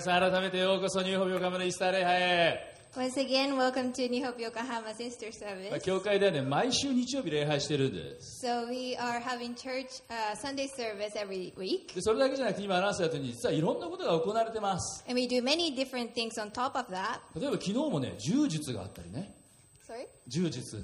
皆さん改めてようこそニューホープ横浜のイースター礼拝へ Once again, welcome to New Hope Yokohama Sister まあ Service. 教会ではね毎週日曜日礼拝してるんです So we are having church uh, Sunday service every week, でそれだけじゃなくて今アナウンスやったように実はいろんなことが行われてます and we do many different things on top of that. 例えば昨日もね柔術があったりね Sorry. 柔術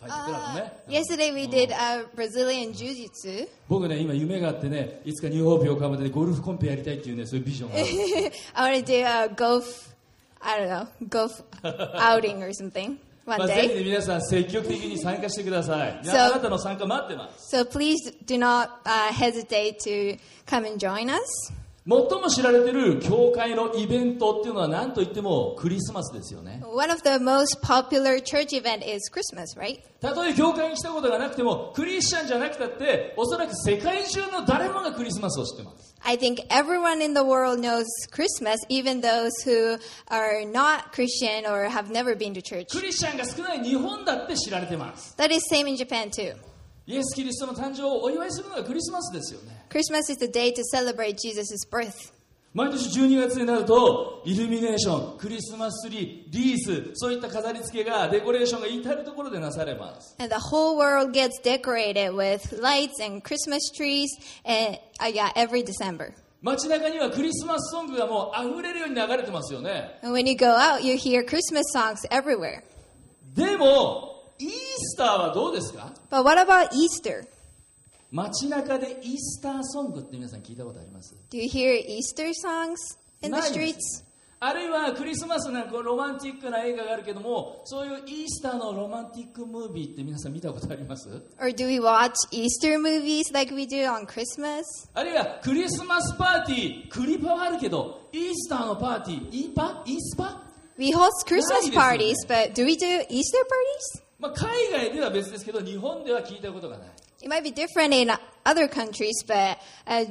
Uh, ブね yesterday we did uh, Brazilian Jiu-Jitsu. 僕ね今夢があってねいつかニューホープ横浜でゴルフコンペやりたいっていうねそういうビジョンがある I want to do a golf, I don't know, golf outing or something まあ、ぜひ皆さん積極的に参加してください、So- あなたの参加待ってます So please do not uh, hesitate to come and join us. 最も知られてる教会のイベントっていうのは何といってもクリスマスですよね One of the most popular church event is Christmas, right? たとえ教会に来たことがなくてもクリスチャンじゃなくたっておそらく世界中の誰もがクリスマスを知ってます I think everyone in the world knows Christmas, even those who are not Christian or have never been to church. クリスチャンが少ない日本だって知られてます That is same in Japan too. イエス・キリストの誕生をお祝いするのがクリスマスですよね Christmas is the day to celebrate Jesus' birth. 毎年12月になるとイルミネーションクリスマスツリーリースそういった飾り付けがデコレーションが至る所でなされます And the whole world gets decorated with lights and Christmas trees and uh, yeah, every December. 街中にはクリスマスソングがもう溢れるように流れてますよね And when you go out, you hear Christmas songs everywhere. でもイースターはどうですか？But what about Easter? 街中でイースターソングって皆さん聞いたことあります？Do you hear Easter songs in the streets? あるいはクリスマスなんかロマンティックな映画があるけどもそういうイースターのロマンティックムービーって皆さん見たことあります？あるいはクリスマスパーティークリパはあるけどイースターのパーティーイーパ？イースパ？We host Christmas、まあ、海外では別ですけど日本では聞いたことがない It might be different in other countries, but uh,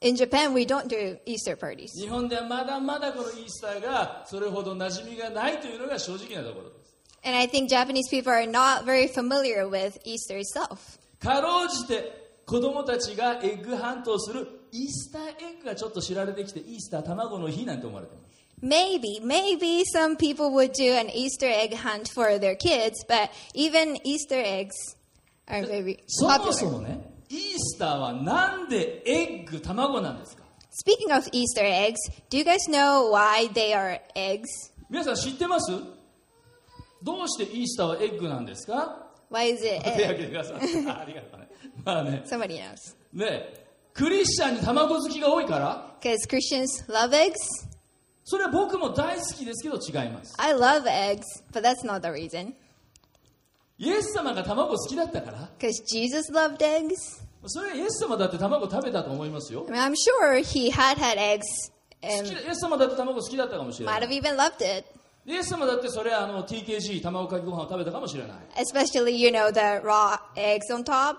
in Japan we don't do Easter parties. 日本ではまだまだこのイースターがそれほど馴染みがないというのが正直なところです And I think Japanese people are not very familiar with Easter itself. かろうじて子供たちがエッグハントをするイースターエッグがちょっと知られてきてイースター卵の日なんて思われてます Maybe, maybe some people would do an Easter egg hunt for their kids, but even Easter eggs are very そもそ popular. もねイースターはなんでエッグ卵なんですか Speaking of Easter eggs, do you guys know why they are eggs? 皆さん知ってますどうしてイースターはエッグなんですか Why is it 手 egg? 挙げてくださいあありがとうねまあね Somebody knows. ねクリスチャンに卵好きが多いから Because Christians love eggs. それは僕も大好きですけど違います I love eggs, but that's not the reason. イエス様が卵好きだったから Because Jesus loved eggs. それはイエス様だって卵食べたと思いますよ I mean, I'm sure he had had eggs イエス様だって卵好きだったかもしれな might い have even loved it. イエス様だってそれはあの TKG 卵かけご飯を食べたかもしれない Especially, you know, the raw eggs on top.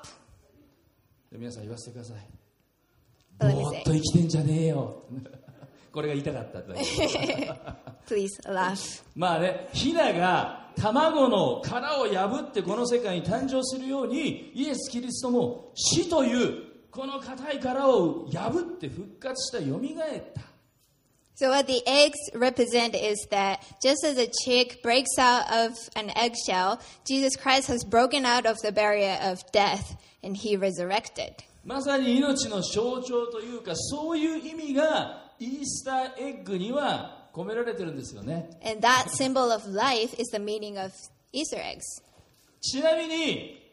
で皆さん言わせてくださいぼーっ.と生きてんじゃねえよこれが言いたかっただけ Please laugh. まあねヒナが卵の殻を破ってこの世界に誕生するようにイエス・キリストも死というこの硬い殻を破って復活した蘇った So, what the eggs represent is that just as a chick breaks out of an eggshell, Jesus Christ has broken out of the barrier of death and he resurrected. まさに命の象徴というかそういう意味がイースターエッグには込められてるんですよね And that symbol of life is the meaning of Easter eggs. ちなみに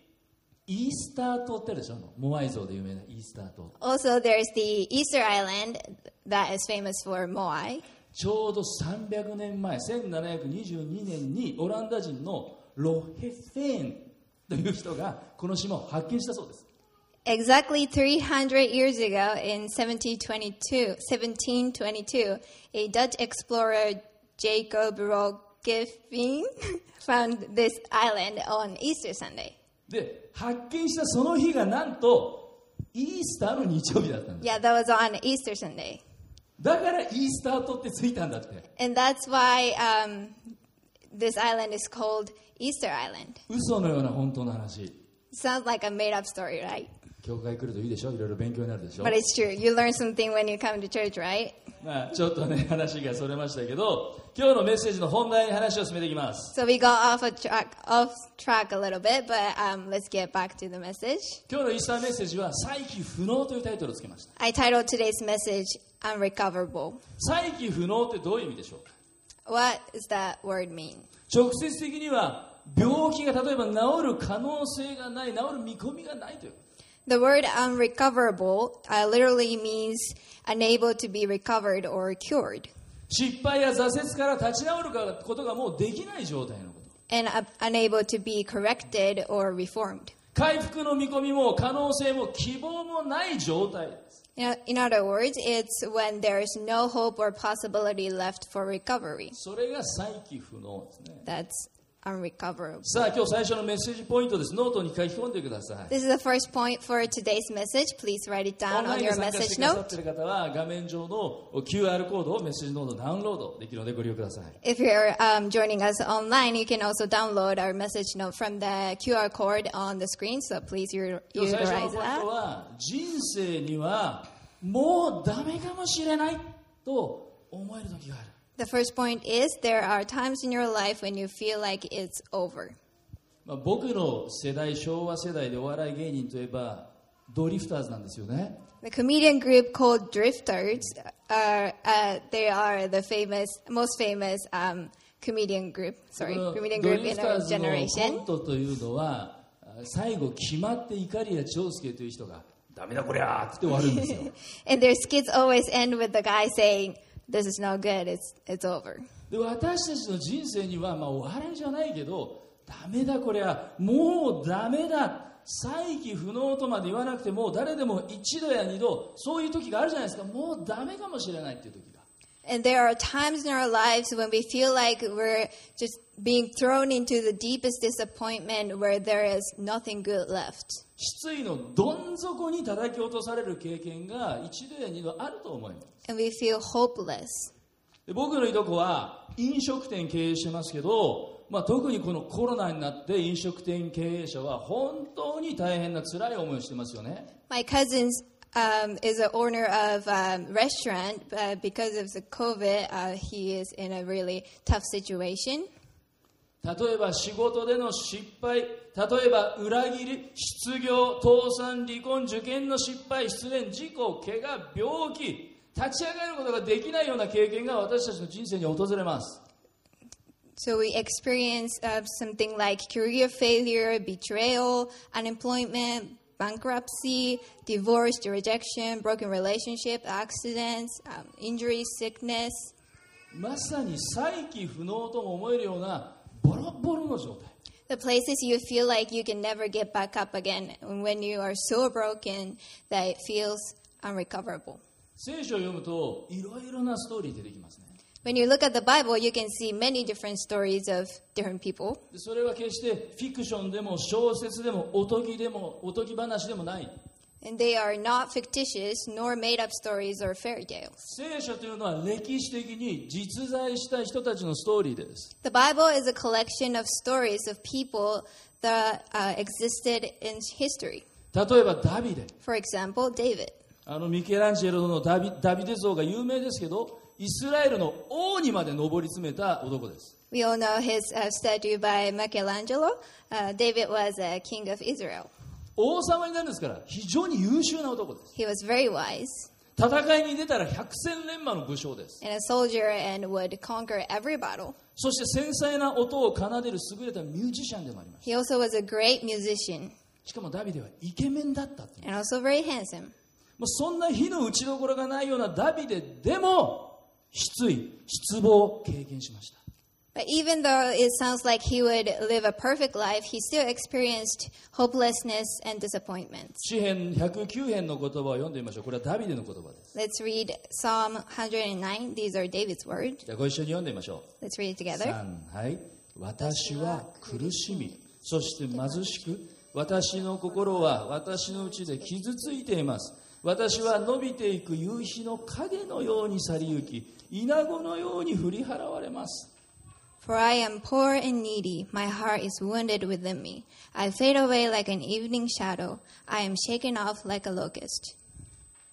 イースター島ってあるでしょ？モアイ像で有名なイースター島 Also, there's the Easter Island that is famous for Moai. ちょうど300年前1722年にオランダ人のロヘフェーンという人がこの島を発見したそうです Exactly 300 years ago, in 1722, 1722 a Dutch explorer, Jacob Roggeveen, found this island on Easter Sunday. で発見したその日がなんとイースターの日曜日だったんです Yeah, that was on Easter Sunday. だからイースター島ってついたんだって And that's why um, this island is called Easter Island. 嘘のような本当の話 Sounds like a made up story, right? 教会来るといいでしょいろいろ勉強になるでしょ But it's true. You learn something when you come to church, right? まあ、ちょっとね話がそれましたけど今日のメッセージの本題に話を進めていきます So we got off a track, off track a little bit, but um, let's get back to the message. 今日のイースターメッセージは再起不能というタイトルをつけました I titled today's message "Unrecoverable." 再起不能ってどういう意味でしょうか What does that word mean? 直接的には病気が例えば治る可能性がない治る見込みがないという The word unrecoverable uh, literally means unable to be recovered or cured, 失敗や挫折から立ち直ることがもうできない状態のこと and uh, unable to be corrected or reformed. 回復の見込みも可能性も希望もない状態です In o- in other words, it's when there is no hope or possibility left for recovery. それが再起不能ですね That's unrecoverable. さあ今日最初のメッセージポイントですノートに書き込んでください This is the first point for today's message. Please write it down on your message note. オンラインで参加してくださっ ている方は画面上の QR コードをメッセージノートダウンロードできるのでご利用ください If you're um, joining us online, you can also download our message note from the QR code on the screen. So please u- utilize that. 今日最初のポイント は人生にはもうダメかもしれないと思える時がある The first point is there are times in your life when you feel like it's over. まあ、僕の世代、昭和世代でお笑い芸人といえばドリフターズなんですよね。The comedian group called Drifters are uh, they are the famous most famous um, comedian group sorry comedian group in our generation. コントというのは最後決まって怒りや長介という人がダメだこりゃーって終わるんですよ。And their skits always end with the guy saying "This is not good. It's it's over." で私たちの人生には、まあ、お笑いじゃないけどダメだこれはもうダメだ再起不能とまで言わなくても誰でも一度や二度そういう時があるじゃないですかもうダメかもしれないっていう時 And there are times in our lives when we feel like we're just being thrown into the deepest disappointment where there is nothing good left. 失意のどん底に叩き落とされる経験が一度や二度あると思います And we feel hopeless. で僕のいとこは飲食店経営してますけど、まあ、特にこのコロナになって飲食店経営者は本当に大変な辛い思いをしてますよね My cousin um, is an owner of a um, restaurant, but because of the COVID, uh, he is in a really tough situation. 例えば仕事での失敗例えば裏切り失業倒産離婚受験の失敗失恋事故怪我病気立ち上がることができないような経験が私たちの人生に訪れます So we experience uh, something like career failure, betrayal, unemployment, bankruptcy, divorce, rejection, broken relationship, accidents, um, injury, sickness. まさに再起不能とも思えるようなボロボロの状態 The places you feel like you can never get back up again, and when you are so broken that it feels unrecoverable. 聖書を読むといろいろなストーリー出てきますね When you look at the Bible, you can see many different stories of different people. でそれは決してフィクションでも小説でもおとぎでもおとぎ話でもない And they are not fictitious nor made up stories or fairy tales. 聖書というのは歴史的に実在した人たちのストーリーです The Bible is a collection of stories of people that uh, existed in history. 例えばダビデ For example, David. あのミケランジェロのダビダビデ像が有名ですけどイスラエルの王にまで上り詰めた男です We all know his uh, statue by Michelangelo. Uh, David was a king of Israel. 王様になるんですから非常に優秀な男です He was very wise 戦いに出たら百戦錬磨の武将です and a soldier and would conquer every battle. そして繊細な音を奏でる優れたミュージシャンでもありまし He also was a great musician たしかもダビデはイケメンだったっ and also very handsome. もうそんな火の打ちどころがないようなダビデでも失意失望を経験しました But even though it sounds like he would live a perfect life, he still experienced hopelessness and disappointments. 詩編109編の言葉を読んでみましょうこれはダビデの言葉です Let's read Psalm 109. These are David's words. じゃあご一緒に読んでみましょう Let's read it together. 3はい私は苦しみそして貧しく私の心は私のうちで傷ついています私は伸びていく夕日の影のように去り行き稲子のように振り払われます For I am poor and needy. My heart is wounded within me. I fade away like an evening shadow. I am shaken off like a locust.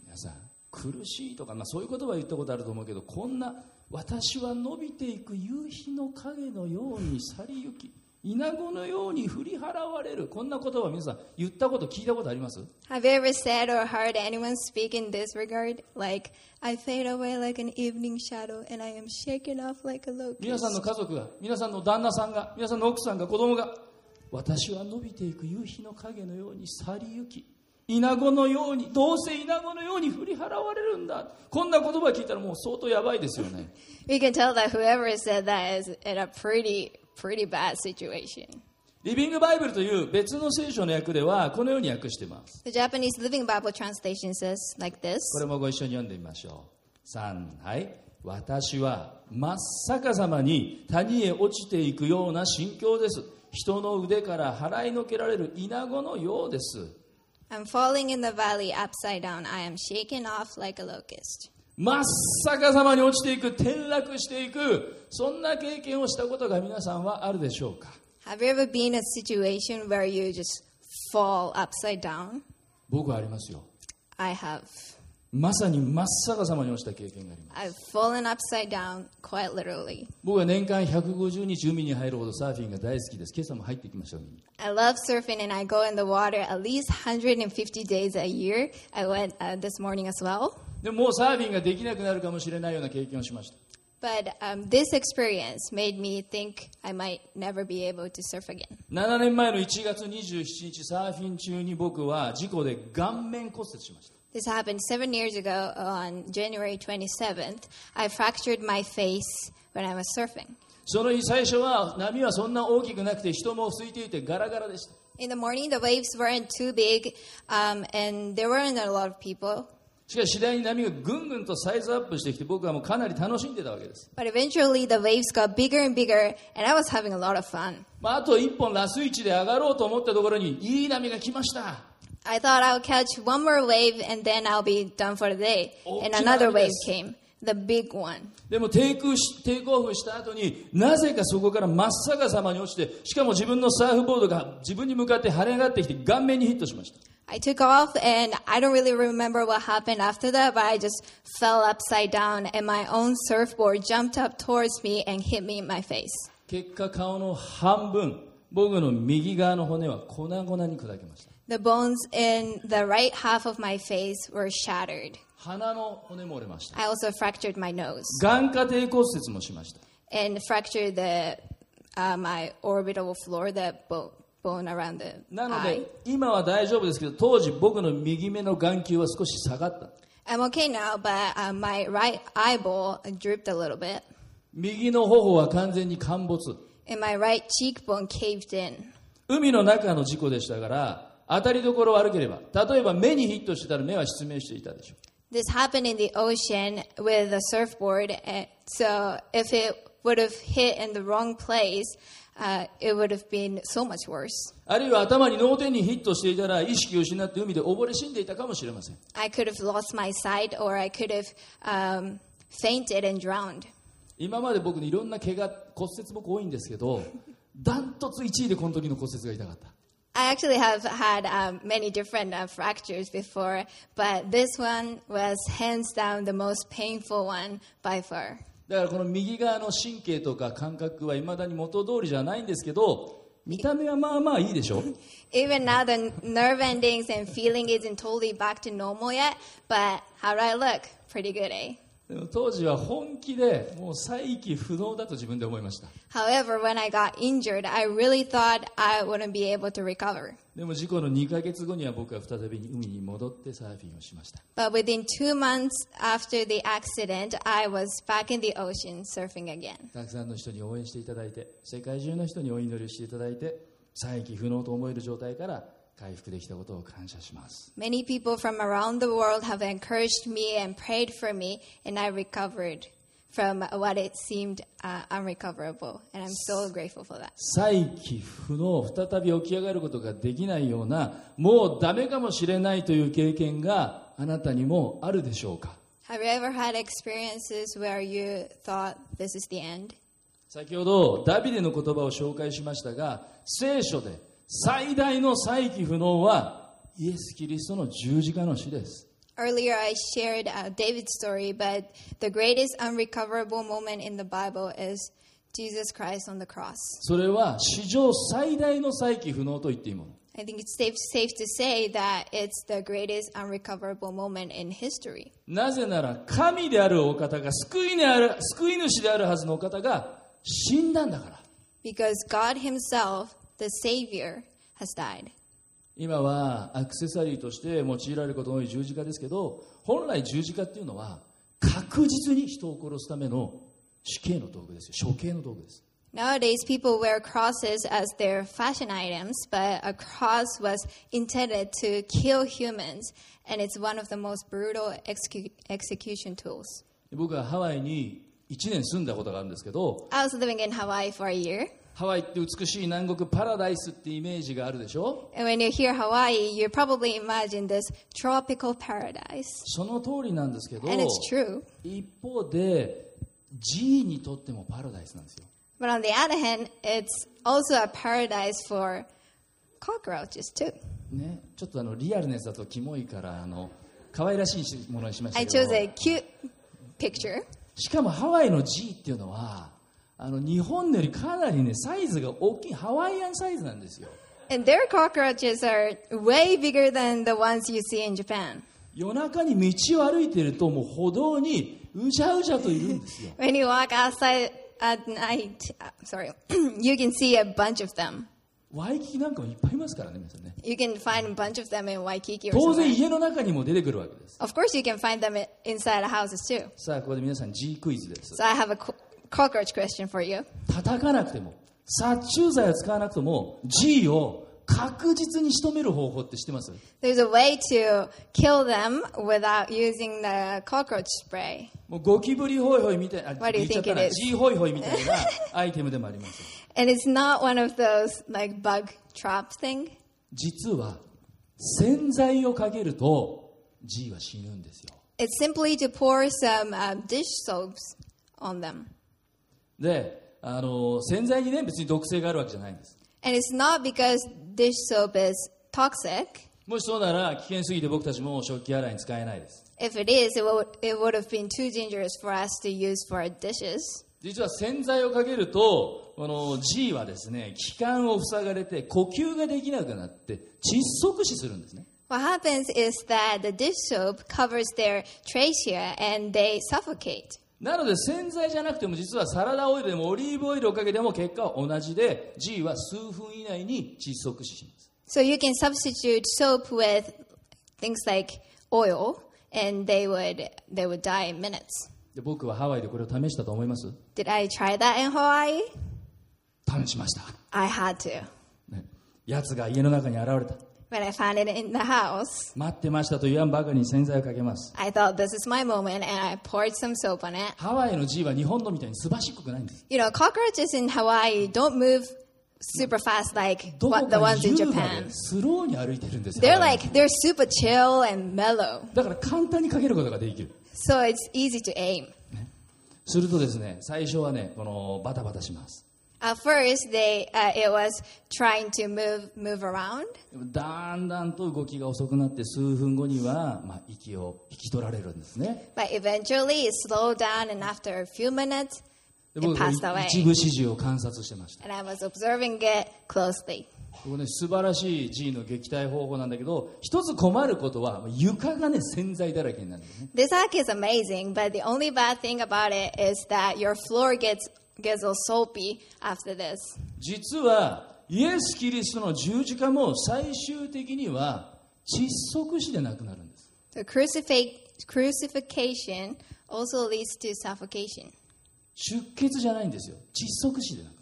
皆さん苦しいとか、まあ、そういう言葉は言ったことあると思うけどこんな私は伸びていく夕日の影のように去りゆき稲子のように振り払われるこんな言葉皆さん言ったこと聞いたことあります Have you ever said or heard anyone speak in this regard? Like, I fade away like an evening shadow and I am shaken off like a 皆さんの locust. 家族が皆さんの旦那さんが皆さんの奥さんが子供が私は伸びていく夕日の影のように去りゆき稲子のようにどうせ稲子のように振り払われるんだこんな言葉聞いたらもう相当やばいですよね We can tell that whoever said that is in a pretty, pretty bad situation. リビングバイブルという別の聖書の訳ではこのように訳しています The Japanese Living Bible translation says like this これもご一緒に読んでみましょう3はい私は真っ逆さまに谷へ落ちていくような心境です人の腕から払いのけられる稲子のようです I'm falling in the valley upside down. I am shaken off like a locust. 真っ逆さまに落ちていく転落していくそんな経験をしたことが皆さんはあるでしょうか Have you ever been in a situation where you just fall upside down? 僕はありますよ I have. まさに真っ逆さまに落ちた経験があります I've fallen upside down quite literally. 僕は年間150日海に入るほどサーフィンが大好きです今朝も入ってきました I love surfing and I go in the water at least 150 days a year. I went uh, this morning as well. でももうサーフィンができなくなるかもしれないような経験をしました But um, this experience made me think I might never be able to surf again. 7年前の1月27日サーフィン中に僕は事故で顔面骨折しました This happened seven years ago on January 27th. I fractured my face when I was surfing. その日最初は波はそんな大きくなくて人も空いていてガラガラでした In the morning, the waves weren't too big, um, and there weren't a lot of people. しかし次第に波がぐんぐんとサイズアップしてきて僕はもうかなり楽しんでたわけです But eventually, the waves got bigger and bigger, and I was having a lot of fun. まあ、あと1本ラス位置で上がろうと思ったところにいい波が来ました I thought I'll catch one more wave, and then I'll be done for the day. And another wave came, the big one. でもテイクしテイクオフした後になぜかそこから真っ逆さまに落ちてしかも自分のサーフボードが自分に向かって跳ね上がってきて顔面にヒットしました I took off, and I don't really remember what happened after that, but I just fell upside down, and my own surfboard jumped up towards me and hit me in my face. 結果顔の半分僕の右側の骨は粉々に砕けました The bones in the right half of my face were shattered. 鼻の骨も折れました I also fractured my nose 眼下底骨折もしました and fractured the uh, my orbital floor, the bo- Bone around the なの eye. で今は大丈夫ですけど当時僕の右目の眼球は少し下がった I'm okay now, but uh, my right eyeball drooped a little bit, 右の頬は完全に陥没 and my right cheekbone caved in. 海の中の事故でしたから当たりどころ悪ければ例えば目にヒットしてたら目は失明していたでしょう This happened in the ocean with a surfboard, and so if it would have hit in the wrong place, uh, it would have been so much worse. あるいは頭に脳天にヒットしていたら意識を失って海で溺れ死んでいたかもしれません I could have lost my sight, or I could have um, fainted and drowned. 今まで僕にいろんな怪我骨折僕多いんですけどダントツ1位でこの時の骨折が痛かった I actually have had um, many different uh, fractures before, but this one was hands down the most painful one by far. だからこの右側の神経とか感覚はいまだに元通りじゃないんですけど見た目はまあまあいいでしょ？Now, totally、yet, look, good, eh? でも当時は本気でもう再起不能だと自分で思いました However, when I got injured, I really thought I wouldn't be able to recover. でも事故の2ヶ月後には僕は再び海に戻ってサーフィンをしました But within two months after the accident, I was back in the ocean surfing again. たくさんの人に応援していただいて世界中の人にお祈りをしていただいて再起不能と思える状態から回復できたことを感謝します Many people from around the world have encouraged me and prayed for me, and I recovered from what it seemed uh, unrecoverable. And I'm so grateful for that. 再起不能再び起き上がることができないようなもうダメかもしれないという経験があなたにもあるでしょうか Have you ever had experiences where you thought this is the end? 先ほどダビデの言葉を紹介しましたが聖書で最大の再起不能はイエス・キリストの十字架の死です Earlier, I shared uh, David's story, but the greatest unrecoverable moment in the Bible is Jesus Christ on the cross. それは史上最大の再起不能と言っていいもの I think it's safe, safe to say that it's the greatest unrecoverable moment in history. なぜなら神であるお方が救い,、ね、ある救い主であるはずのお方が死んだんだから Because God Himself, the Savior, has died. 今はアクセサリーとして用いられることの多い十字架ですけど本来十字架っていうのは確実に人を殺すための死刑の道具ですよ処刑の道具です Nowadays, people wear crosses as their fashion items, but a cross was intended to kill humans, and it's one of the most brutal execu- execution tools. 僕はハワイに1年住んだことがあるんですけど I was living in Hawaii for a year, ハワイって美しい南国パラダイスってイメージがあるでしょ？うその通りなんですけど、一方でジーにとってもパラダイスなんですよ。But on the other hand, it's also ね、ちょっとあのリアルネスだとキモいからあの可愛らしいものにしました。しかもハワイのジーっていうのは。あの日本よりかなりねサイズが大きいハワイアンサイズなんですよ And their cockroaches are way bigger than the ones you see in Japan. 夜中に道を歩いてるともう歩道にうじゃうじゃといるんですよ When you walk outside at night, uh, sorry, you can see a bunch of them. ワイキキなんかもいっぱいいますからね皆さんね You can find a bunch of them in Waikiki or 当然 somewhere. 家の中にも出てくるわけです Of course, you can find them i- inside houses too. さあここで皆さん G クイズです So I have a co- cockroach question for you. 叩かなくても殺虫剤を使わなくても G を確実に仕留める方法って知ってます There's a way to kill them without using the cockroach spray. もうゴキブリホイホイみたいな、あ What do you 言っちゃった think it な is? G ホイホイみたいなアイテムでもあります。And it's not one of those like bug trap thing. 実は洗剤をかけると G は死ぬんですよ。It's simply to pour some um, dish soaps on them. で、あの洗剤にね別に毒性があるわけじゃないんです。And it's not because dish soap is toxic. もしそうなら危険すぎて僕たちも食器洗いに使えないです。If it is, it would, it would have been too dangerous for us to use for our dishes. 実は洗剤をかけるとこの G はですね気管を塞がれて呼吸ができなくなって窒息死するんですね。What happens is that the dish soap covers their trachea and they suffocate. なので洗剤じゃなくても実はサラダオイルでもオリーブオイルをかけても結果は同じで G は数分以内に窒息死します So you can substitute soap with things like oil and they would they would die in minutes. で僕はハワイでこれを試したと思います Did I try that in Hawaii? 試しました、I had to. ね、やつが家の中に現れた When I found it in the house, 待ってましたと言わんばかりに洗剤をかけます I thought this is my moment and I poured some soap on it. ハワイの G は日本のみたいにすばしっこくないんです You know, cockroaches in Hawaii don't move super fast like ど what こ the か ones in 優雅で Japan. スローに歩いてるんですよ They're ハワイ like they're super chill and mellow. だから簡単にかけることができる So it's easy to aim. するとですね最初はねこのバタバタします At first, they uh, it was trying to move move around, だんだんと動きが遅くなって数分後には、まあ、息を引き取られるんですね but eventually it slowed down, and after a few minutes, で it passed away. 一部始終を観察してました And I was observing it closely. ここね素晴らしい G の撃退方法なんだけど一つ困ることは床がね洗剤だらけになるんですね This hack is amazing, but the only bad thing about it is that your floor gets gets all soapy after this. 実はイエス・キリストの十字架も最終的には窒息死でなくなるんです The crucifix crucifixion also leads to suffocation. 出血じゃないんですよ窒息死でなくなる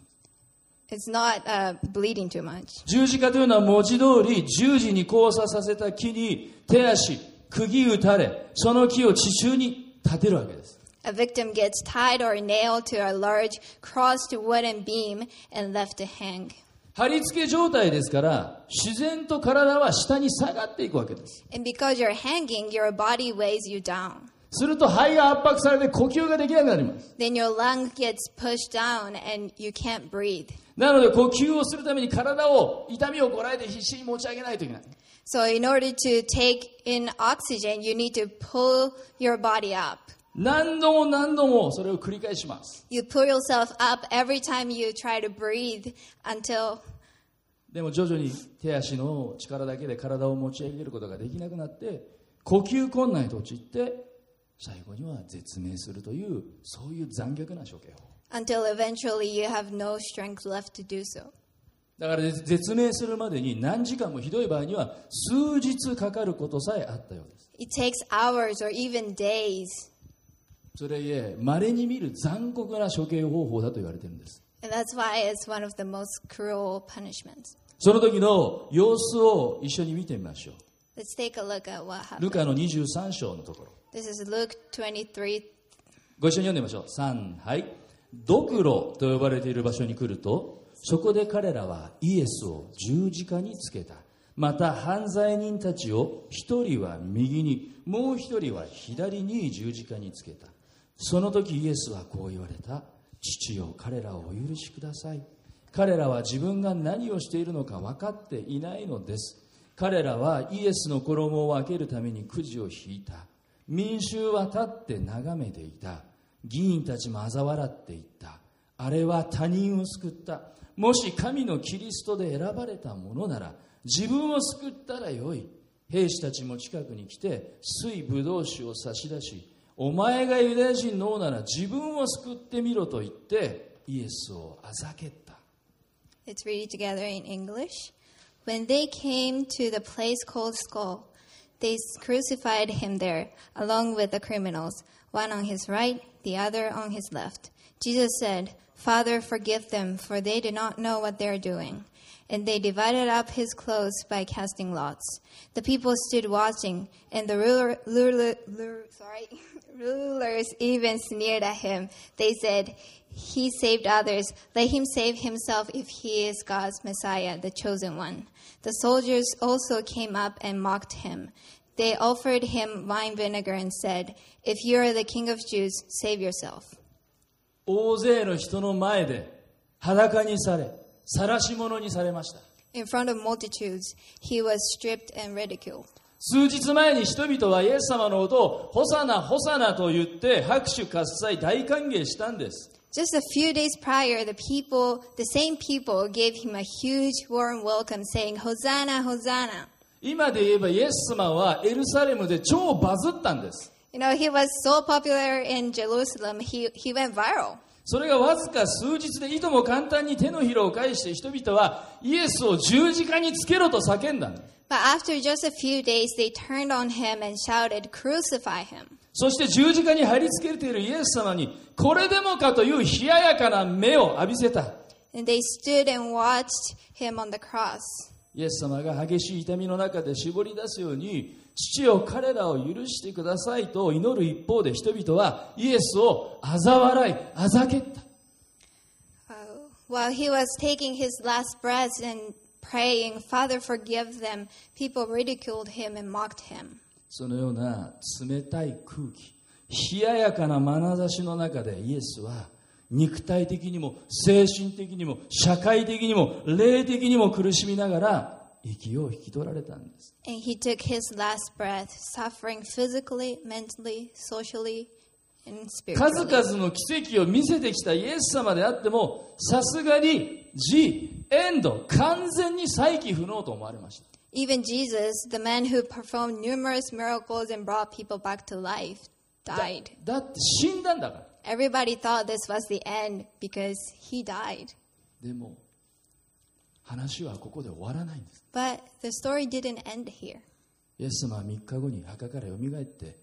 It's not uh, bleeding too much. 十字架というのは文字通り十字に交差させた木に手足釘打たれその木を地中に立てるわけです A victim gets tied or nailed to a large crossed wooden beam and left to hang. 貼り付け状態ですから自然と体は下に下がっていくわけです And because you're hanging, your body weighs you down. すると肺が圧迫されて呼吸ができなくなります Then your lung gets pushed down and you can't breathe. なので呼吸をするために体を痛みをこらえて必死に持ち上げないといけない So in order to take in oxygen, you need to pull your body up. 何度も何度もそれを繰り返します You pull yourself up every time you try to breathe until でも徐々に手足の力だけで体を持ち上げることができなくなって呼吸困難に陥って最後には絶命するというそういう残虐な処刑法 until eventually you have no strength left to do so. だから絶絶命するまでに何時間もひどい場合には数日かかることさえあったようです It takes hours or even days. それゆえ稀に見る残酷な処刑方法だと言われているんです。And that's why it's one of the most cruel punishments. その時の様子を一緒に見てみましょう。Let's take a look at what ル.カの23章のところ。This is Luke 23. ご一緒に読んでみましょう。3はい。ドクロと呼ばれている場所に来るとそこで彼らはイエスを十字架につけた。また犯罪人たちを一人は右にもう一人は左に十字架につけたその時イエスはこう言われた。父よ彼らをお許しください。彼らは自分が何をしているのか分かっていないのです。彼らはイエスの衣を開けるためにくじを引いた。民衆は立って眺めていた。議員たちも嘲笑っていった。あれは他人を救った。もし神のキリストで選ばれたものなら自分を救ったらよい。兵士たちも近くに来て水ぶどう酒を差し出しお前がユダヤ人の王なら自分を救ってみろと言ってイエスをあざけった Let's read it together in English. When they came to the place called Skull, they crucified him there, along with the criminals, one on his right, the other on his left. Jesus said, Father, forgive them, for they do not know what they are doing. And they divided up his clothes by casting lots. The people stood watching, and the ruler, ruler, ruler- sorry, rulers even sneered at him. They said, He saved others. Let him save himself if he is God's Messiah, the chosen one. The soldiers also came up and mocked him. They offered him wine vinegar and said, If you are the king of Jews, save yourself. 大勢の人の前で裸にされ晒し者にされました In front of multitudes, he was stripped and ridiculed. 数日前に人々はイエス様のことをホサナホサナと言って拍手喝采大歓迎したんです Just a few days prior, the people, the same people, gave him a huge warm welcome, saying, Hosanna, Hosanna. 今で言えばイエス様はエルサレムで超バズったんです You know, he was so popular in Jerusalem, he, he went viral. それがわずか数日でいとも簡単に手のひらを返して人々はイエスを十字架につけろと叫んだ But after just a few days, they turned on him and shouted, Crucify him. そして十字架に貼り付けているイエス様にこれでもかという冷ややかな目を浴びせた And they stood and watched him on the cross. イエス様が激しい痛みの中で絞り出すように父よ彼らを許してくださいと祈る一方で人々はイエスを嘲笑いあざけった Uh, while he was taking his last breaths and praying, Father, forgive them, people ridiculed him and mocked him. そのような冷たい空気冷ややかな眼差しの中でイエスは肉体的にも精神的にも社会的にも霊的にも苦しみながら息を引き取られたんです And he took his last breath, suffering physically, mentally, socially, and 数 spiritually. 々の奇跡を見せてきたイエス様であってもさすがにジエンド完全に再起不能と思われました Even Jesus, the man who performed numerous miracles and brought people back to life, died. だって死んだんだから Everybody thought this was the end because he died. でも話はここで終わらないんです But the story didn't end here. イエス様は3日後に墓からよみがえって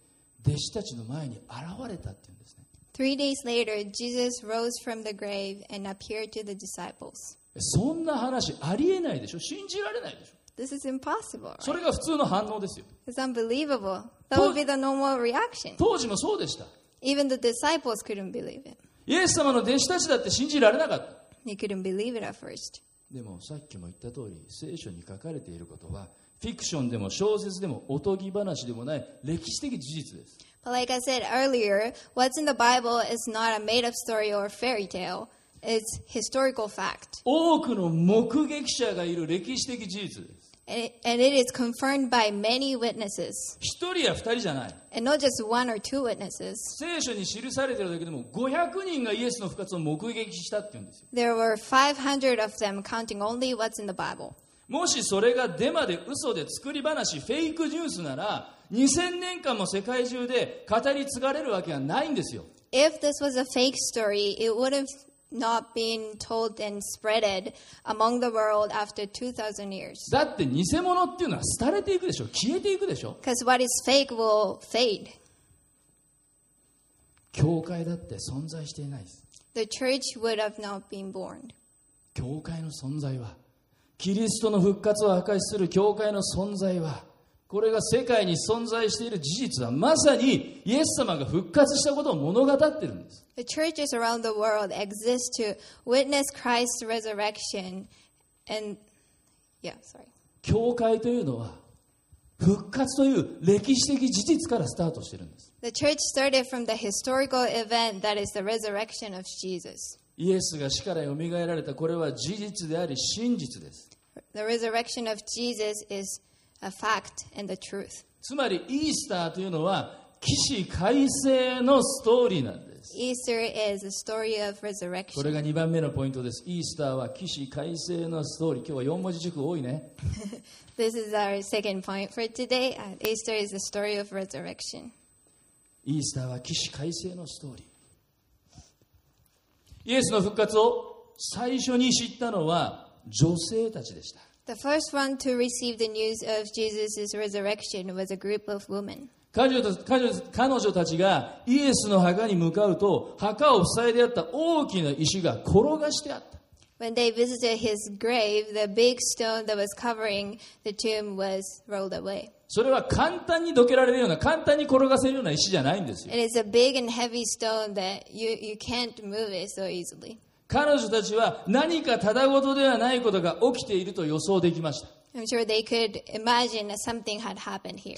弟子たちの前に現れたっていうんですね Three days later, Jesus rose from the grave and appeared to the disciples. そんな話ありえないでしょ信じられないでしょ This is impossible. そ?れが普通の反応ですよ It's unbelievable. That would be the normal reaction. 当時もそうでした Even the disciples couldn't believe it. イエス様の弟子たちだって信じられなかった They couldn't believe it at first. でもさっきも言った通り聖書に書かれていることはフィクションでも小説でもおとぎ話でもない歴史的事実です But like I said earlier, what's in the Bible is not a made up story or fairy tale, it's historical fact. 多くの目撃者がいる歴史的事実 And it, is confirmed by many witnesses, 一人や二人じゃない and not just one or two witnesses. 聖書に記されているだけでも500人がイエスの復活を目撃したっていうんですよ There were 500 of them, counting only what's in the Bible. もしそれがデマで嘘で作り話フェイクニュースなら2000年間も世界中で語り継がれるわけはないんですよ If this was a fake story, it would have not been told and spreaded among the world after 2,000 years. だって偽物っていうのは廃れていくでしょ消えていくでしょ Because what is fake will fade. 教会だって存在していないです The church would have not been born. 教会の存在はキリストの復活を証しする教会の存在は これが世界に存在している事実はまさにイエス様が復活したことを物語っているんです The churches around the world exist to witness Christ's resurrection and yeah, sorry. 教会というのは復活という歴史的事実からスタートしているんです The church started from the historical event that is the resurrection of Jesus. イエスが死からよみがえられたこれは事実であり真実です The resurrection of Jesus is a fact and a truth. つまり、イースターというのは、起死回生のストーリーなんです。Easter is a story of resurrection. これが2番目のポイントです。イースターは起死回生のストーリー。今日は4文字軸多いね。This is our second point for today. Easter is a story Easter イースターは起死回生のストーリー。イエスの復活を最初に知ったのは女性たちでした。The first one to receive the news of Jesus' resurrection was a group of women. 彼女た彼女彼女たちがイエスの墓に向かうと墓を塞いであった大きな石が転がしてあった When they visited his grave, the big stone that was covering the tomb was rolled away. それは簡単にどけられるような簡単に転がせるような石じゃないんですよ It is a big and heavy stone that you, you can't move it so easily. 彼女たちは何かただごとではないことが起きていると予想できました。し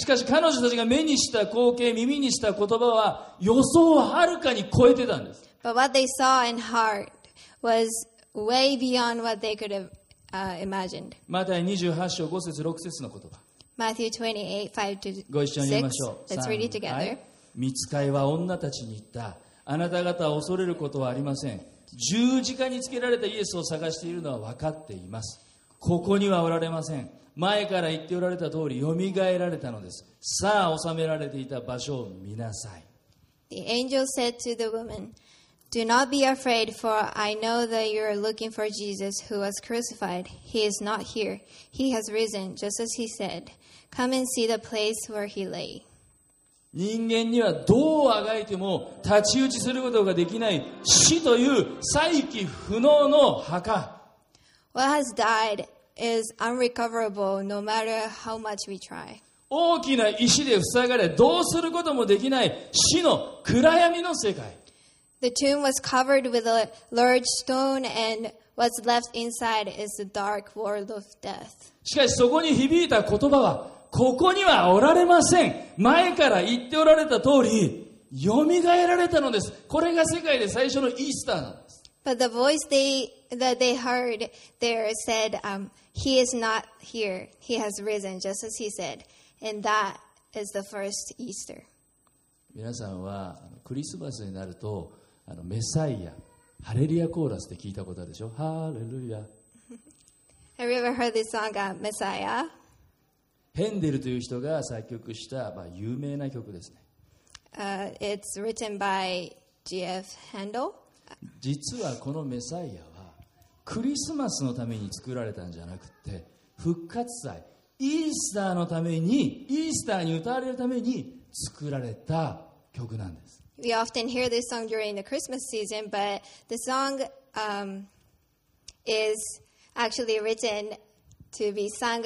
かし彼女たちが目にした光景、耳にした言葉は予想をはるかに超えてたんです。また、二 what they saw in heart was 会 28, 5 to 6. Let's read it together. 見つかいは女たちに言った。あなた方は恐れることはありません。十字架につけられたイエスを探しているのは分かっていますここにはおられません前から言っておられた通りよみがえられたのですさあ収められていた場所を見なさい The angel said to the woman, Do not be afraid, for I know that you are looking for Jesus who was crucified. He is not here. He has risen, just as he said. Come and see the place where he lay. 人間にはどうあがいても太刀打ちすることができない死という再起不能の墓 What has died is unrecoverable no matter how much we try. 大きな石で塞がれどうすることもできない死の暗闇の世界 The tomb was covered with a large stone, and what's left inside is the dark world of death. しかしそこに響いた言葉はここにはおられません前から言っておられた通りよみがえられたのですこれが世界で最初のイースターなんです But the voice they that they heard there said, um, "He is not here. He has risen, just as he said." And that is the first Easter. 皆さんはクリスマスになるとあのメサイアハレルヤコーラスって聞いたことあるでしょハレルヤ Have you ever heard this song, uh, Messiah? ヘンデルという人が作曲した、まあ、有名な曲ですね Uh, it's written by G.F. Handel. 実はこのメサイアはクリスマスのために作られたんじゃなくて復活祭イースターのためにイースターに歌われるために作られた曲なんです We often hear this song during the Christmas season, but the song um, is actually written to be sung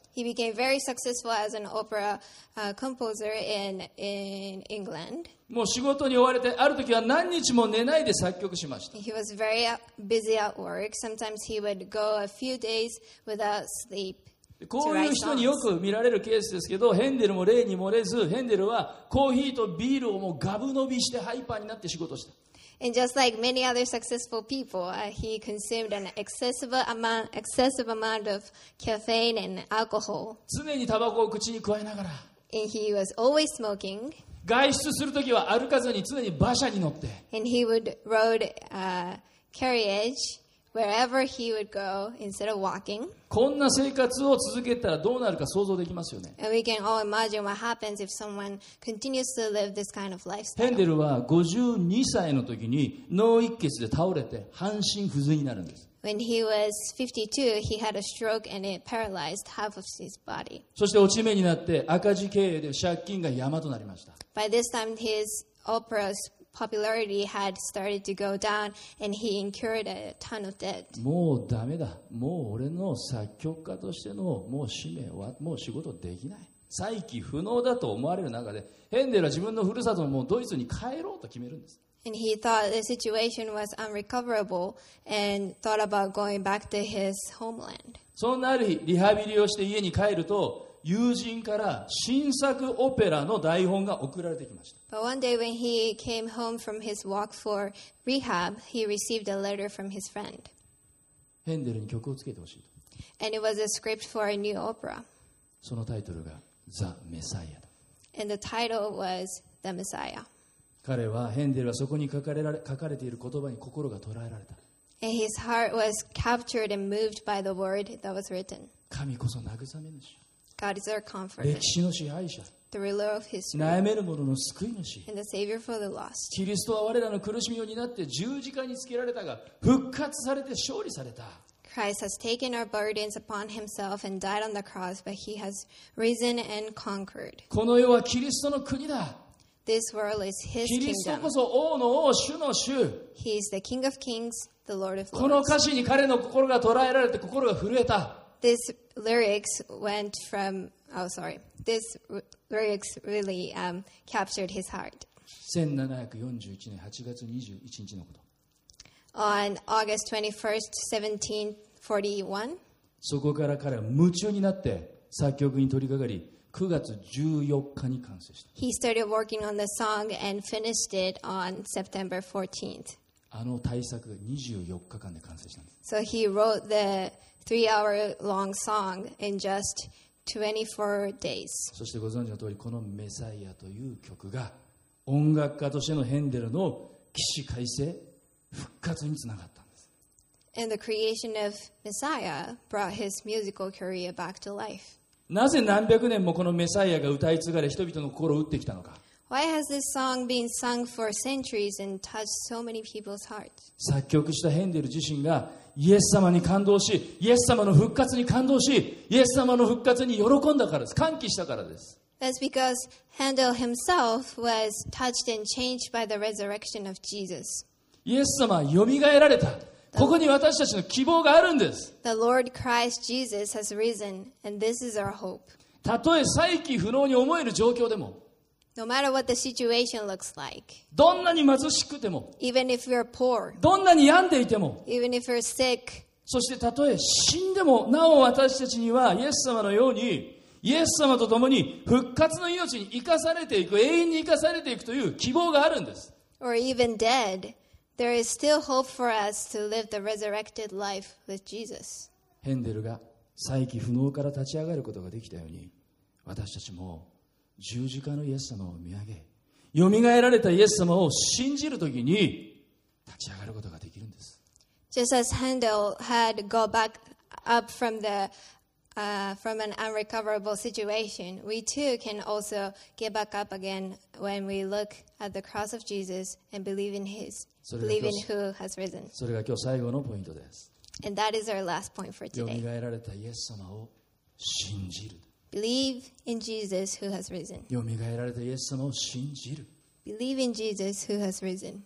He became very successful as an opera uh, composer in, in England. もう仕事に追われてある時は何日も寝ないで作曲しました He was very uh, busy at work. Sometimes he would go a few days without sleep. こういう人によく見られるケースですけどヘンデルも例に漏れずヘンデルはコーヒーとビールをもうガブ飲みしてハイパーになって仕事した And just like many other successful people, uh, he consumed an excessive amount, excessive amount of caffeine and alcohol. 常にタバコを口に加えながら And he was always smoking. 外出する時は歩かずに常に馬車に乗って And he would ride uh, carriage Wherever he would go instead of walking. こんな生活を続けたらどうなるか想像できますよね And we can all imagine what happens if someone continues to live this kind of ヘン lifestyle. デルは52歳の時に脳一血で倒れて半身不随になるんです When he was 52, he had a stroke and it paralyzed half of his body. そして落ち目になって赤字経営で借金が山となりました By this time, his opera's popularity had started to go down and he incurred a ton of debt. もうダメだもう俺の作曲家としてのもう使命はもう仕事できない再起不能だと思われる中でヘンデルは自分のふるさとのもうドイツに帰ろうと決めるんです And he thought the situation was unrecoverable and thought about going back to his homeland. そんなある日リハビリをして家に帰ると友人から新作オペラの台本が送られてきました。ヘンデルに曲をつけてほしいと。And の title そのタイトルが「ザ・メサイア」と。And 彼はヘンデルはそこに書か,れられ書かれている言葉に心がとらえられた。神こそ慰め主 God is our comforter, 歴史の支配者 the ruler of history, 悩める者の救い主 and the savior for the lost. キリストは我らの苦しみを担って十字架につけられたが復活されて勝利された Christ has taken our burdens upon himself and died on the cross, but he has risen and conquered. この世はキリストの国だ This world is his キリスト kingdom. こそ王の王主の主 He is the King of kings, the Lord of この lords. 歌詞に彼の心が捉えられて心が震えた This lyrics went from, oh, sorry. This r- lyrics really um, captured his heart. 1741年8月21日のこと On August 21st, 1741, そこから彼は夢中になって作曲に取り掛かり9月14日に完成した he started working on the song and finished it on September 14th. あの大作が24日間で完成したんです So he wrote the three hour long song in just 24 days. そしてご存知の通りこの「メサイア」という曲が音楽家としてのヘンデルの起死回生復活につながったんです And the creation of Messiah brought his musical career back to life. なぜ何百年もこのメサイアが歌い継がれ人々の心を打ってきたのか Why has this song been sung for centuries and touched so many people's hearts? 作曲したヘンデル自身がイエス様に感動しイエス様の復活に感動しイエス様の復活に喜んだからです歓喜したからです That's because Handel himself was touched and changed by the resurrection of Jesus. イエス様はよみがえられたここに私たちの希望があるんです The Lord Christ Jesus has risen, and this is our hope. たとえ再起不能に思える状況でも No matter what the situation looks like, どんなに貧しくても even if you're poor, どんなに病んでいても even if you're sick, そしてたとえ死んでもなお私たちにはイエス様のようにイエス様と共に復活の命に生かされていく永遠に生かされていくという希望があるんです or even dead, there is still hope for us to live the resurrected life with Jesus. ヘンデルが再起不能から立ち上がることができたように私たちも十字架のイエス様を見上げよみがえられたイエス様を信じるときに立ち上がることができるんです Just as Handel had go back up from the uh, from an unrecoverable situation, we too can also get back up again when we look at the cross of Jesus and believe in His, So let believe in us- who has risen. それが今日最後のポイントです And that is our last point for よみ today. Believe in Jesus who has risen. よみがえられたイエス様を信じる Believe in Jesus who has risen.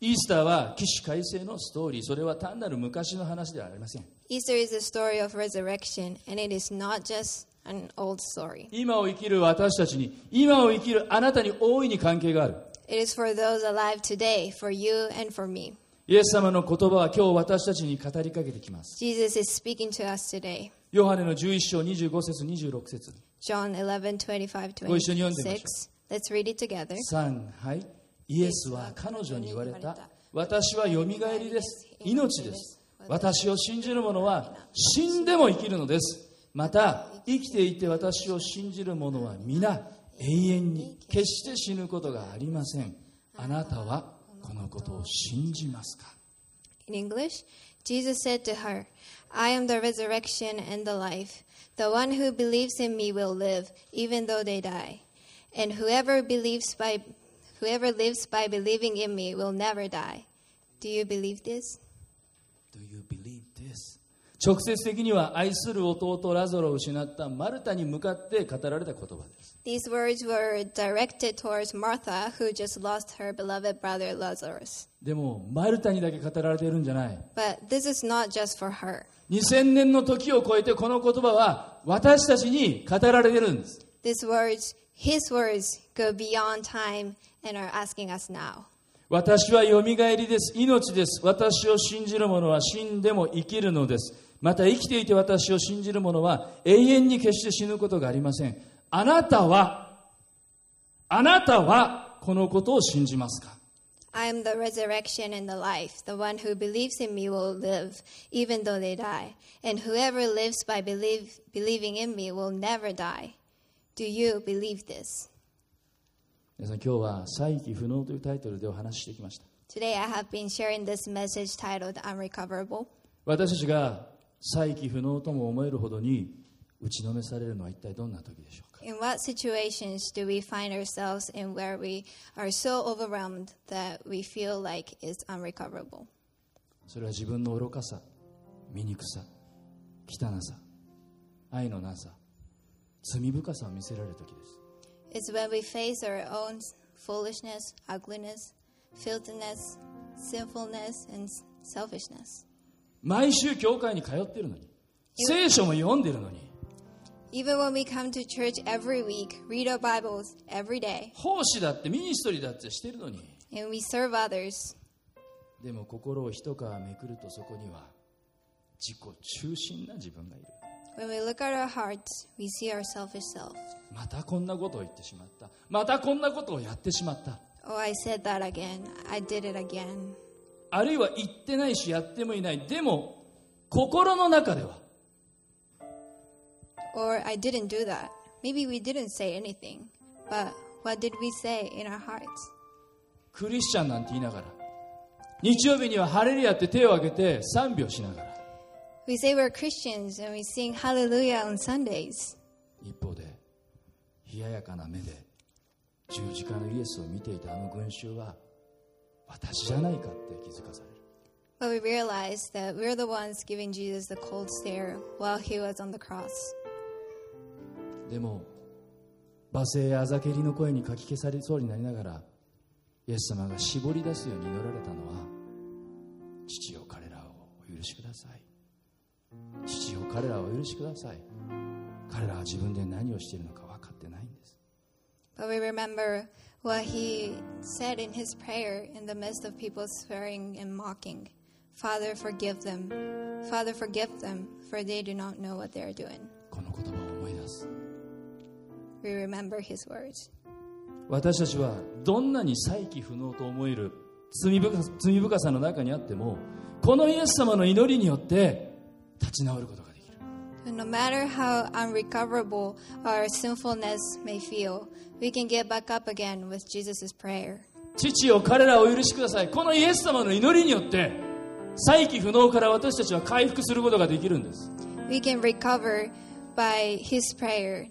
イースターは起死回生のストーリーそれは単なる昔の話ではありません Easter is a story of resurrection, and it is not just an old story. 今を生きる私たちに今を生きるあなたに大いに関係がある It is for those alive today, for you and for me. イエス様の言葉は今日私たちに語りかけてきます Jesus is speaking to us today. ヨハネの11章25節26節。John 11, 25, ご一緒に読んでみましょ 26. Let's read it together. 3はい。イエスは彼女に言われた。私はよみがえりです。命です。私を信じる者は死んでも生きるのです。また生きていて私を信じる者は皆永遠に決して死ぬことがありません。あなたはこのことを信じますか？In English, Jesus said to her, I am the resurrection and the life. The one who believes in me will live, even though they die. And whoever believes by whoever lives by believing in me will never die. Do you believe this? Do you believe this? 直接的には愛する弟ラゾロを失ったマルタに向かって語られた言葉です These words were directed towards Martha, who just lost her beloved brother Lazarus. でもマルタにだけ語られているんじゃない But this is not just for her. 2000年の時を超えてこの言葉は私たちに語られているんです These words, his words, go beyond time and are asking us now. 私はよみがえりです命です私を信じる者は死んでも生きるのですまた生きていて私を信じる者は永遠に決して死ぬことがありませんあなたはあなたはこのことを信じますか I am the resurrection and the life. The one who believes in me will live, even though they die. And whoever lives by believe, believing in me will never die. Do you believe this? 皆さん今日は「再起不能」というタイトルでお話ししてきました Today I have been sharing this message titled Unrecoverable. 私たちが再起不能とも思えるほどに打ちのめされるのは一体どんな時でしょうか In what situations do we find ourselves in where we are so overwhelmed that we feel like it's unrecoverable? それは自分の愚かさ醜さ汚さ愛のなさ罪深さを見せられる時です It's when we face our own foolishness, ugliness, filthiness, sinfulness, and selfishness. 毎週教会に通っているのに聖書も読んでいるのに Even when we come to church every week, read our Bibles every day, 奉仕だってミニストリーだってしているのに and we serve others, でも心を一皮めくるとそこには自己中心な自分がいる when we look at our hearts, we see our selfish self. またこんなことを言ってしまったまたこんなことをやってしまった Oh, I said that again. I did it again. あるいは言ってないしやってもいないでも心の中では Or I didn't do that. Maybe we didn't say anything, but what did we say in our hearts? クリスチャンなんて言いながら日曜日にはハレルヤって手を挙げて賛美をしながら We say we're Christians and we sing hallelujah on Sundays. 一方で冷ややかな目で十字架のイエスを見ていたあの群衆は私じゃないかって気づかされる But we realize that we're the ones giving Jesus the cold stare while he was on the cross. でも罵声やあざけりの声にかき消されそうになりながらイエス様が絞り出すように祈られたのは父よ彼らをお許しください父よ彼らをお許しください彼らは自分で何をしているのか分かってないんです But we remember what he said in his prayer in the midst of people swearing and mocking Father, forgive them. Father, forgive them, for they do not know what they are doing. この言葉を思い出す We remember his words. 私たちはどんなに再起不能と思える罪深罪深さの中にあってもこのイエス様の祈りによって立ち直ることができる no matter how unrecoverable our sinfulness may feel, we can get back up again with Jesus' prayer. 父よ彼らをお許しくださいこのイエス様の祈りによって再起不能から私たちは回復することができるんです We can recover by his prayer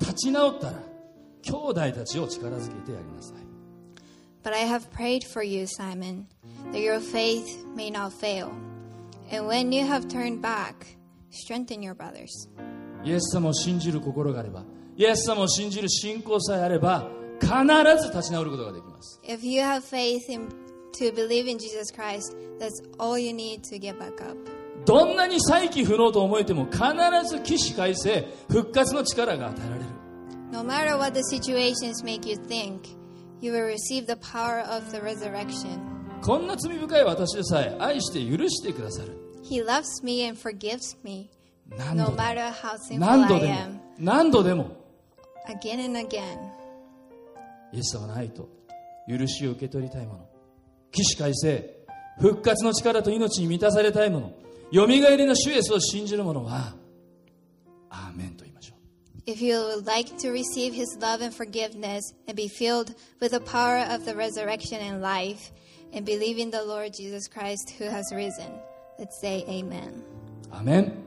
立ち直ったら兄弟たちを力づけてやりなさい But I have prayed for you, Simon, that your faith may not fail. And when you have turned back, strengthen your brothers. イエス様を信じる心があればイエス様を信じる信仰さえあれば必ず立ち直ることができます If you have faith in, to believe in Jesus Christ, that's all you need to get back up. どんなに再起不能と思えても必ず起死回生復活の力が与えられる No matter what the situations make you think, you will receive the power of the resurrection. こんな罪深い私でさえ愛して許してくださる He loves me and forgives me, 何 no 度でも matter how sinful 何度 I で am. も何度でも Again and again. イエス様の愛と許しを受け取りたいもの起死回生復活の力と命に満たされたいものよみがえりの主イエスを信じる者はアーメンと言いましょう If you would like to receive His love and forgiveness and be filled with the power of the resurrection and life, and believe in the Lord Jesus Christ who has risen, let's say Amen. アーメン Amen.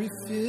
Everything.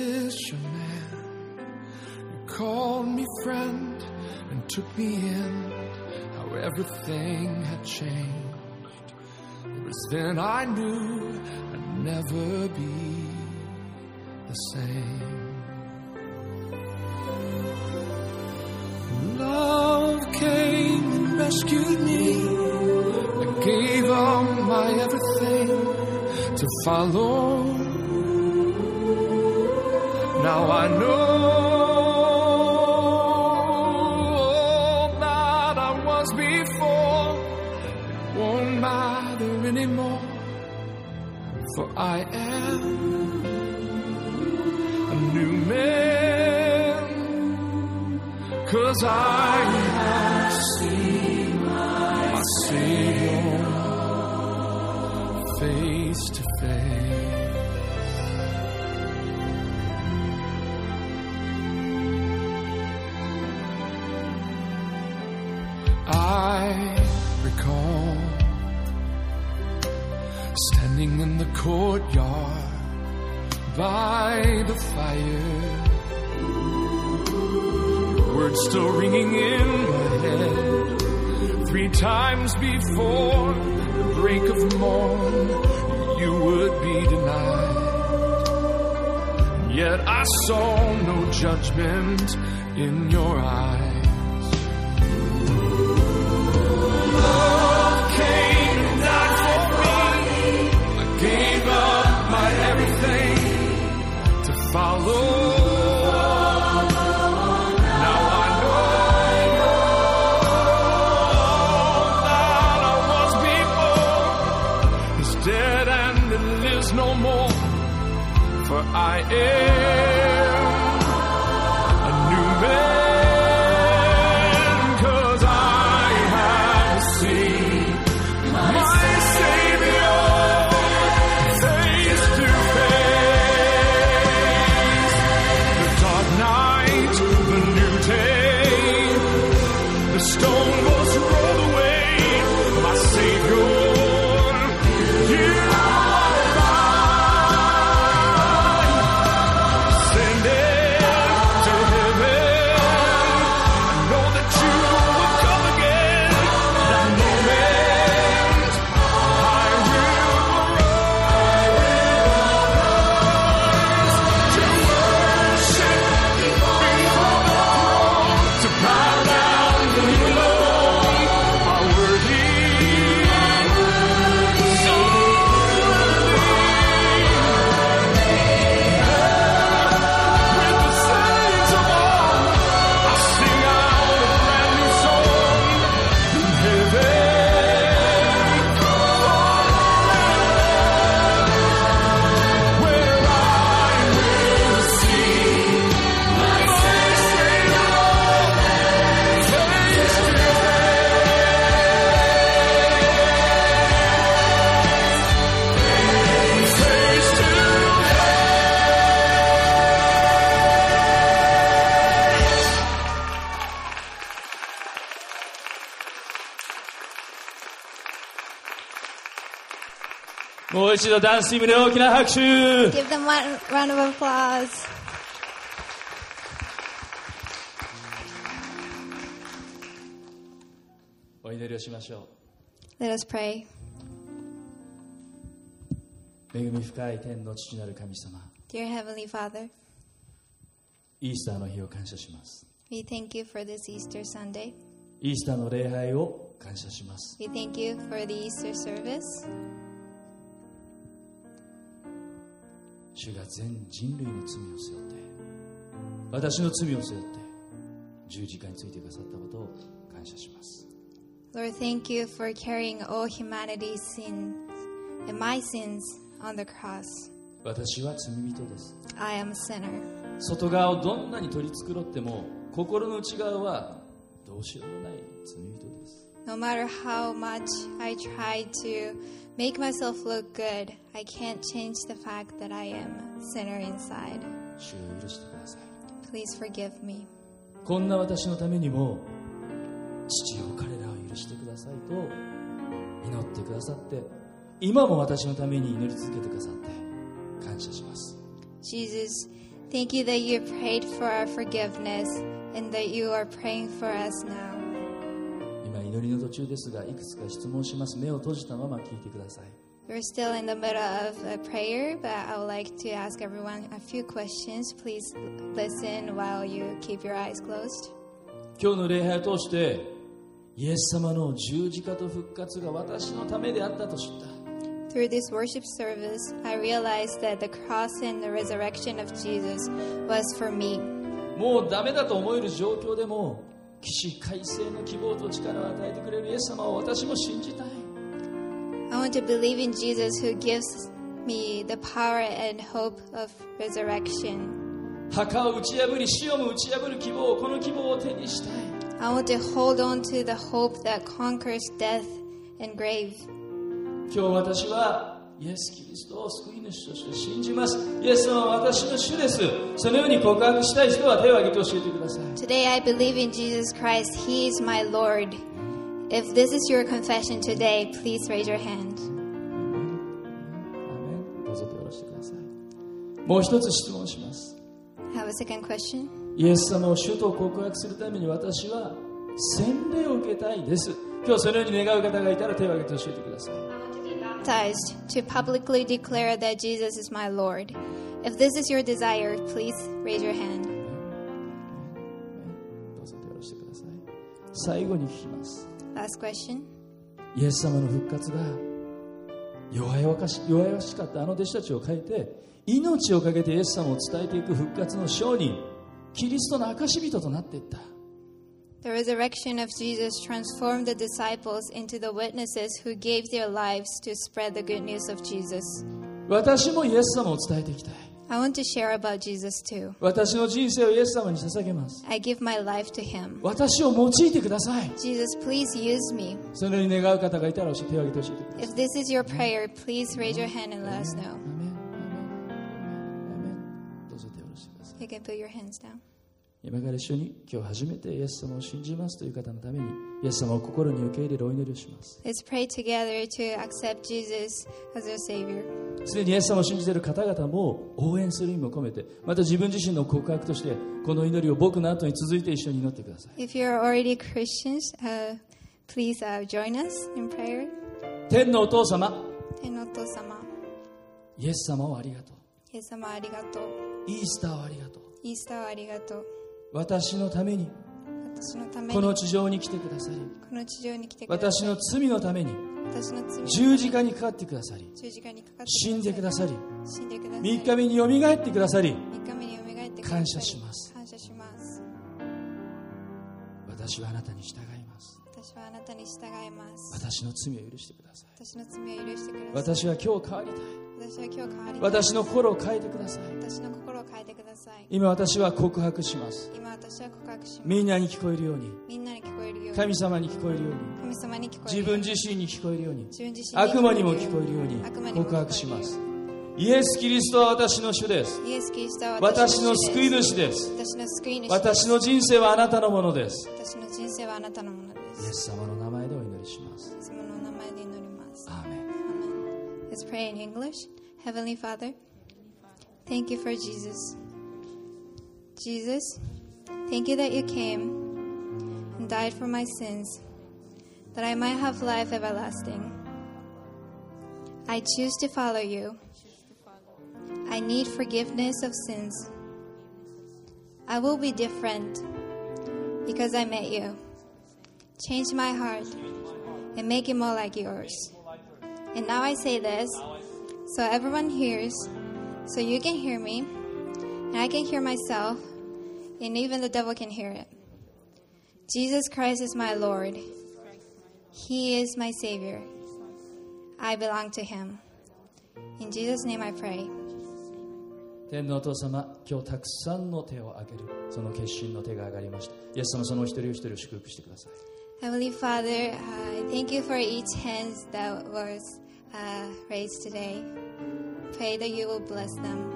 Cause I have seen my Savior face to face. I recall standing in the courtyard by the fire words still ringing in my head. Three times before the break of morn, you would be denied. Yet I saw no judgment in your eyes. I う一度ダンスチームに大きな拍手 Give them one round of applause. お祈りをしましょ Let us pray. う恵み深い天の父なる神様 Dear Heavenly Father, イースターの日を感謝します we thank you for this Easter Sunday. イースターの礼拝を感謝します We thank you for the Easter service. 主が全人類の罪を背負って私の罪を背負って十字架についてくださったことを感謝します Lord, thank you for carrying all humanity's sins and my sins on the cross. 私は罪人です I am a sinner. 外側をどんなに取り繕っても心の内側はどうしようもない罪人です No matter how much I try to make myself look good, I can't change the fact that I am a sinner inside. 主を許してください Please forgive me. こんな私のためにも父よ彼らを許してくださいと祈ってくださって今も私のために祈り続けてくださって感謝します Jesus, thank you that you prayed for our forgiveness and that you are praying for us now. 今祈りの途中ですがいくつか質問します目を閉じたまま聞いてください We're still in the middle of a prayer, but I would like to ask everyone a few questions. Please listen while you keep your eyes closed. 今日の礼拝を通してイエス様の十字架と復活が私のためであったと知った Through this worship service, I realized that the cross and the resurrection of Jesus was for me. もうダメだと思える状況でも起死回生の希望と力を与えてくれるイエス様を私も信じたい I want to believe in Jesus who gives me the power and hope of resurrection. 墓を打ち破り死をも打ち破る希望この希望を手にしたい I want to hold on to the hope that conquers death and grave. 今日私はイエス・キリストを救い主として信じます。イエス様は私の主です。そのように告白したい人は手を挙げて教えてください。Today I believe in Jesus Christ. He is my Lord. If this is your confession today, please raise your hand. どうぞ手を下ろしてください。もう一つ質問します。Have a second question. イエス様を主と告白するために私は洗礼を受けたいです。今日そのように願う方がいたら手を挙げて教えてください Baptized to publicly declare that Jesus is my Lord. If this is your desire, please raise your hand. Last question. イエス様の復活が弱々かし弱々しかったあの弟子たちを変えて命を懸けてイエス様を伝えていく復活の証人キリストの証人となっていった The resurrection of Jesus transformed the disciples into the witnesses who gave their lives to spread the good news of Jesus. I want to share about Jesus too. I give my life to him. Jesus, please use me. If this is your prayer, please raise your hand and let us know. You can put your hands down. 今から一緒に今日初めてイエス様を信じますという方のためにイエス様を心に受け入れるお祈りをします Let's pray together to accept Jesus as our Savior. すでにイエス様を信じている方々も応援する意味を込めてまた自分自身の告白としてこの祈りを僕の後に続いて一緒に祈ってください If you're already Christians, uh, please uh, join us in prayer. 天のお父様天のお父様、イエス様をありがとうイエス様ありがとう。イースターをありがとうイースターをありがとう。私のために私のためにこの地上に来てくださりこの地上に来てください。私の罪のために私の罪十字架にかかってくださり死んでくださり死んでください。三日目によみがえってくださり感謝します感謝します。私はあなたに従います私はあなたに従います。私の罪を許してください。私の罪を許してください。私は今日変わりたい。私は今日変わりたい。私の心を変えてください。私の心を変えてください。今私は告白します。今私は告白します。みんなに聞こえるように。みんなに聞こえるように。神様に聞こえるように。神様に聞こえる自。分自身に聞こえるように。自分自身悪魔にも聞こえるように。告白します。イエス・キリストは私の主です。私の主救い主です。私の救い主です。私の人生はあなたのものです。私の人生はあなたのものでイエす。ス様の名前でお祈りしますいつもの名前で祈ります。アーメン Amen. Let's pray in English. Heavenly Father, thank you for Jesus. Jesus, thank you that you came and died for my sins, that I might have life everlasting. I choose to follow you. I need forgiveness of sins. I will be different because I met you. Change my heart and make it more like yours. And now I say this so everyone hears, so you can hear me, and I can hear myself, and even the devil can hear it. Jesus Christ is my Lord. He is my Savior. I belong to Him. In Jesus' name I pray. 天のお父様今日たくさんの手を挙げるその決心の手が上がりましたイエス様そのお一人お一人を祝福してください Heavenly Father, uh, I thank you for each hand that was uh, raised today. Pray that you will bless them.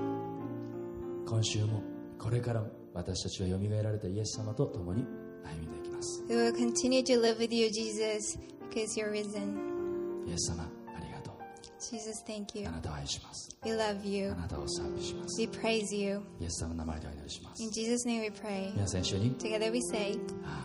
今週もこれからも私たちはよみがえられたイエス様と共に歩んでいきます We will continue to live with you, Jesus, because you're risen. イエス様ありがとう Jesus, thank you. あなたを愛します We love あ you. なたを賛美します We praise you. イエス様の名前でお祈りします In Jesus' name we pray. 皆さん一緒に Together we say, アーメン Amen. あ